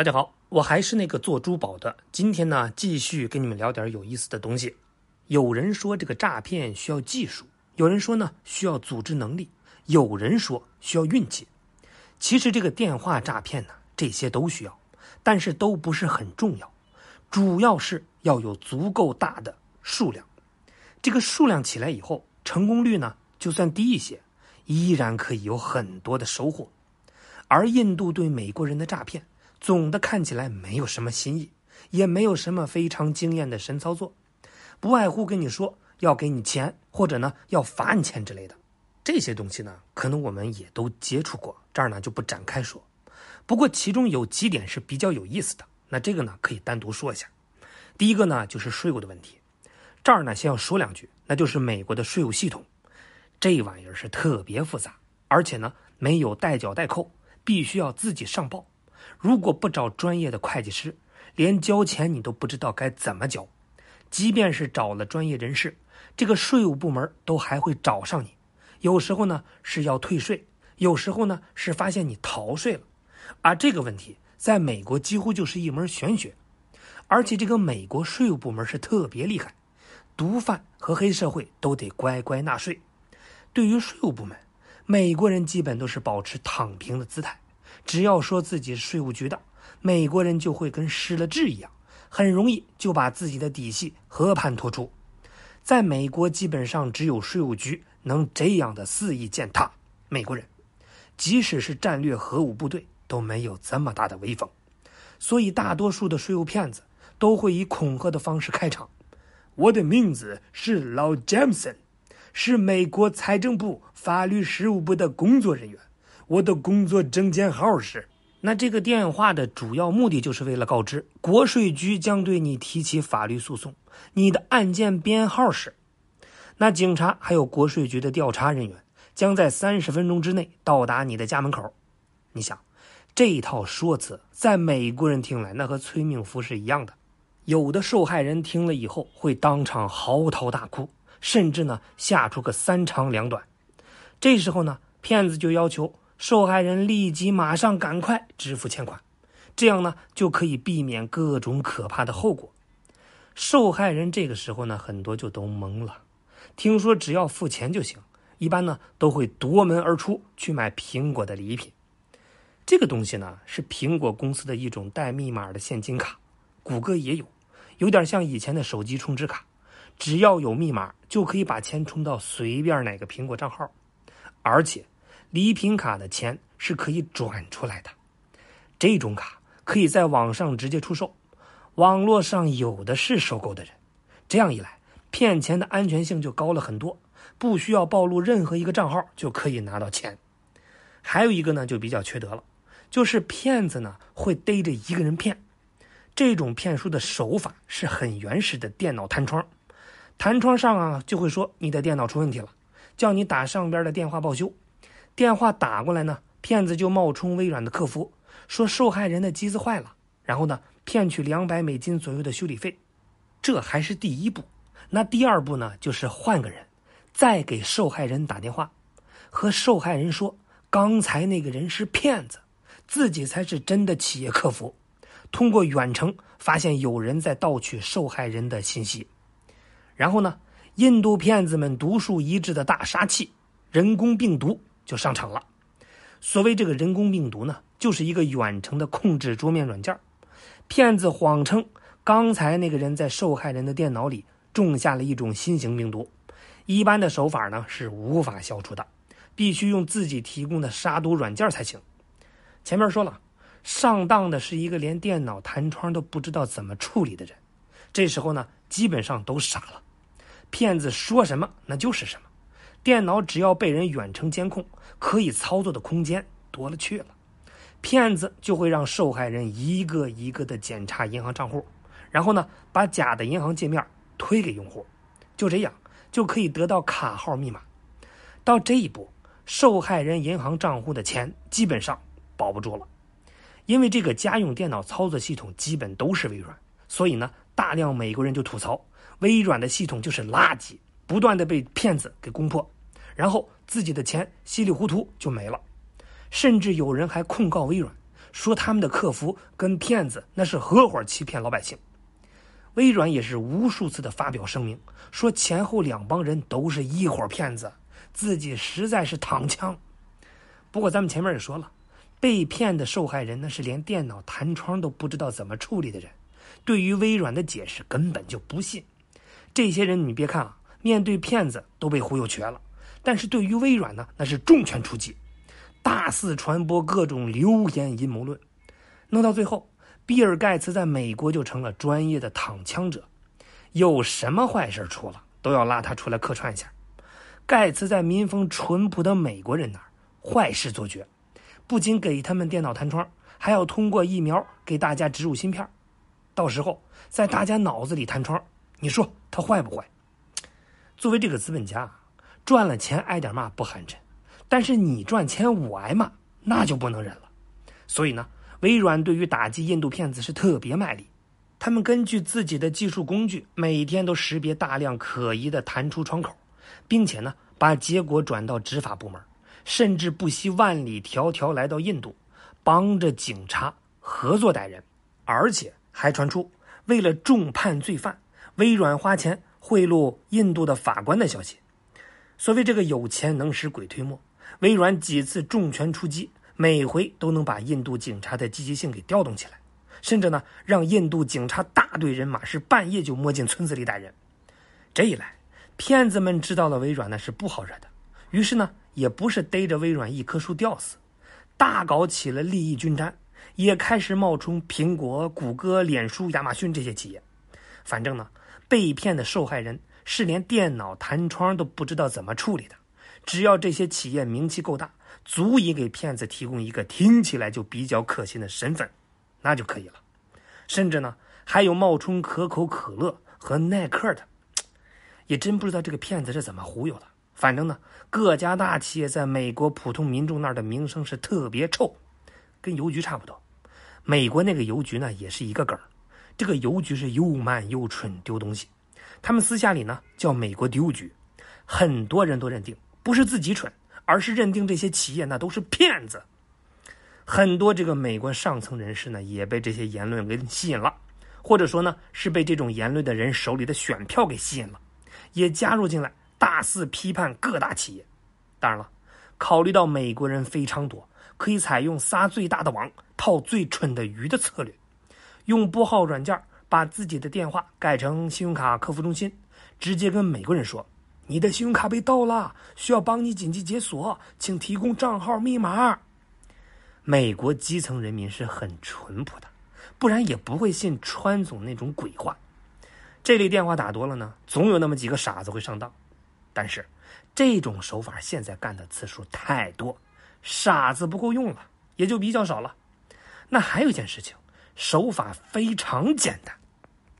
大家好，我还是那个做珠宝的。今天呢，继续跟你们聊点有意思的东西。有人说这个诈骗需要技术，有人说呢需要组织能力，有人说需要运气。其实这个电话诈骗呢，这些都需要，但是都不是很重要，主要是要有足够大的数量。这个数量起来以后，成功率呢就算低一些，依然可以有很多的收获。而印度对美国人的诈骗。总的看起来没有什么新意，也没有什么非常惊艳的神操作，不外乎跟你说要给你钱，或者呢要罚你钱之类的。这些东西呢，可能我们也都接触过，这儿呢就不展开说。不过其中有几点是比较有意思的，那这个呢可以单独说一下。第一个呢就是税务的问题，这儿呢先要说两句，那就是美国的税务系统，这玩意儿是特别复杂，而且呢没有代缴代扣，必须要自己上报。如果不找专业的会计师，连交钱你都不知道该怎么交。即便是找了专业人士，这个税务部门都还会找上你。有时候呢是要退税，有时候呢是发现你逃税了。而这个问题在美国几乎就是一门玄学。而且这个美国税务部门是特别厉害，毒贩和黑社会都得乖乖纳税。对于税务部门，美国人基本都是保持躺平的姿态。只要说自己是税务局的，美国人就会跟失了智一样，很容易就把自己的底细和盘托出。在美国，基本上只有税务局能这样的肆意践踏美国人，即使是战略核武部队都没有这么大的威风。所以，大多数的税务骗子都会以恐吓的方式开场：“我的名字是老詹姆森，是美国财政部法律事务部的工作人员。”我的工作证件号是，那这个电话的主要目的就是为了告知国税局将对你提起法律诉讼，你的案件编号是。那警察还有国税局的调查人员将在三十分钟之内到达你的家门口。你想，这一套说辞在美国人听来，那和催命符是一样的。有的受害人听了以后会当场嚎啕大哭，甚至呢吓出个三长两短。这时候呢，骗子就要求。受害人立即马上赶快支付欠款，这样呢就可以避免各种可怕的后果。受害人这个时候呢，很多就都懵了，听说只要付钱就行，一般呢都会夺门而出去买苹果的礼品。这个东西呢是苹果公司的一种带密码的现金卡，谷歌也有，有点像以前的手机充值卡，只要有密码就可以把钱充到随便哪个苹果账号，而且。礼品卡的钱是可以转出来的，这种卡可以在网上直接出售，网络上有的是收购的人。这样一来，骗钱的安全性就高了很多，不需要暴露任何一个账号就可以拿到钱。还有一个呢，就比较缺德了，就是骗子呢会逮着一个人骗。这种骗术的手法是很原始的电脑弹窗，弹窗上啊就会说你的电脑出问题了，叫你打上边的电话报修。电话打过来呢，骗子就冒充微软的客服，说受害人的机子坏了，然后呢骗取两百美金左右的修理费。这还是第一步，那第二步呢，就是换个人，再给受害人打电话，和受害人说刚才那个人是骗子，自己才是真的企业客服。通过远程发现有人在盗取受害人的信息，然后呢，印度骗子们独树一帜的大杀器——人工病毒。就上场了。所谓这个人工病毒呢，就是一个远程的控制桌面软件。骗子谎称刚才那个人在受害人的电脑里种下了一种新型病毒，一般的手法呢是无法消除的，必须用自己提供的杀毒软件才行。前面说了，上当的是一个连电脑弹窗都不知道怎么处理的人。这时候呢，基本上都傻了，骗子说什么那就是什么。电脑只要被人远程监控，可以操作的空间多了去了。骗子就会让受害人一个一个的检查银行账户，然后呢，把假的银行界面推给用户，就这样就可以得到卡号密码。到这一步，受害人银行账户的钱基本上保不住了，因为这个家用电脑操作系统基本都是微软，所以呢，大量美国人就吐槽微软的系统就是垃圾。不断的被骗子给攻破，然后自己的钱稀里糊涂就没了，甚至有人还控告微软，说他们的客服跟骗子那是合伙欺骗老百姓。微软也是无数次的发表声明，说前后两帮人都是一伙骗子，自己实在是躺枪。不过咱们前面也说了，被骗的受害人那是连电脑弹窗都不知道怎么处理的人，对于微软的解释根本就不信。这些人你别看啊，面对骗子都被忽悠瘸了，但是对于微软呢，那是重拳出击，大肆传播各种流言阴谋论，弄到最后。比尔·盖茨在美国就成了专业的躺枪者，有什么坏事出了，都要拉他出来客串一下。盖茨在民风淳朴的美国人那儿坏事做绝，不仅给他们电脑弹窗，还要通过疫苗给大家植入芯片，到时候在大家脑子里弹窗，你说他坏不坏？作为这个资本家，赚了钱挨点骂不寒碜，但是你赚钱我挨骂，那就不能忍了。所以呢？微软对于打击印度骗子是特别卖力，他们根据自己的技术工具，每天都识别大量可疑的弹出窗口，并且呢，把结果转到执法部门，甚至不惜万里迢迢来到印度，帮着警察合作逮人，而且还传出为了重判罪犯，微软花钱贿赂印度的法官的消息。所谓这个有钱能使鬼推磨，微软几次重拳出击。每回都能把印度警察的积极性给调动起来，甚至呢，让印度警察大队人马是半夜就摸进村子里逮人。这一来，骗子们知道了微软呢是不好惹的，于是呢，也不是逮着微软一棵树吊死，大搞起了利益均沾，也开始冒充苹果、谷歌、脸书、亚马逊这些企业。反正呢，被骗的受害人是连电脑弹窗都不知道怎么处理的，只要这些企业名气够大。足以给骗子提供一个听起来就比较可信的身份，那就可以了。甚至呢，还有冒充可口可乐和耐克的，也真不知道这个骗子是怎么忽悠的。反正呢，各家大企业在美国普通民众那儿的名声是特别臭，跟邮局差不多。美国那个邮局呢，也是一个梗这个邮局是又慢又蠢，丢东西。他们私下里呢叫美国丢局，很多人都认定不是自己蠢。而是认定这些企业那都是骗子，很多这个美国上层人士呢也被这些言论给吸引了，或者说呢是被这种言论的人手里的选票给吸引了，也加入进来大肆批判各大企业。当然了，考虑到美国人非常多，可以采用撒最大的网套最蠢的鱼的策略，用拨号软件把自己的电话改成信用卡客服中心，直接跟美国人说。你的信用卡被盗了，需要帮你紧急解锁，请提供账号密码。美国基层人民是很淳朴的，不然也不会信川总那种鬼话。这类电话打多了呢，总有那么几个傻子会上当。但是这种手法现在干的次数太多，傻子不够用了，也就比较少了。那还有一件事情，手法非常简单，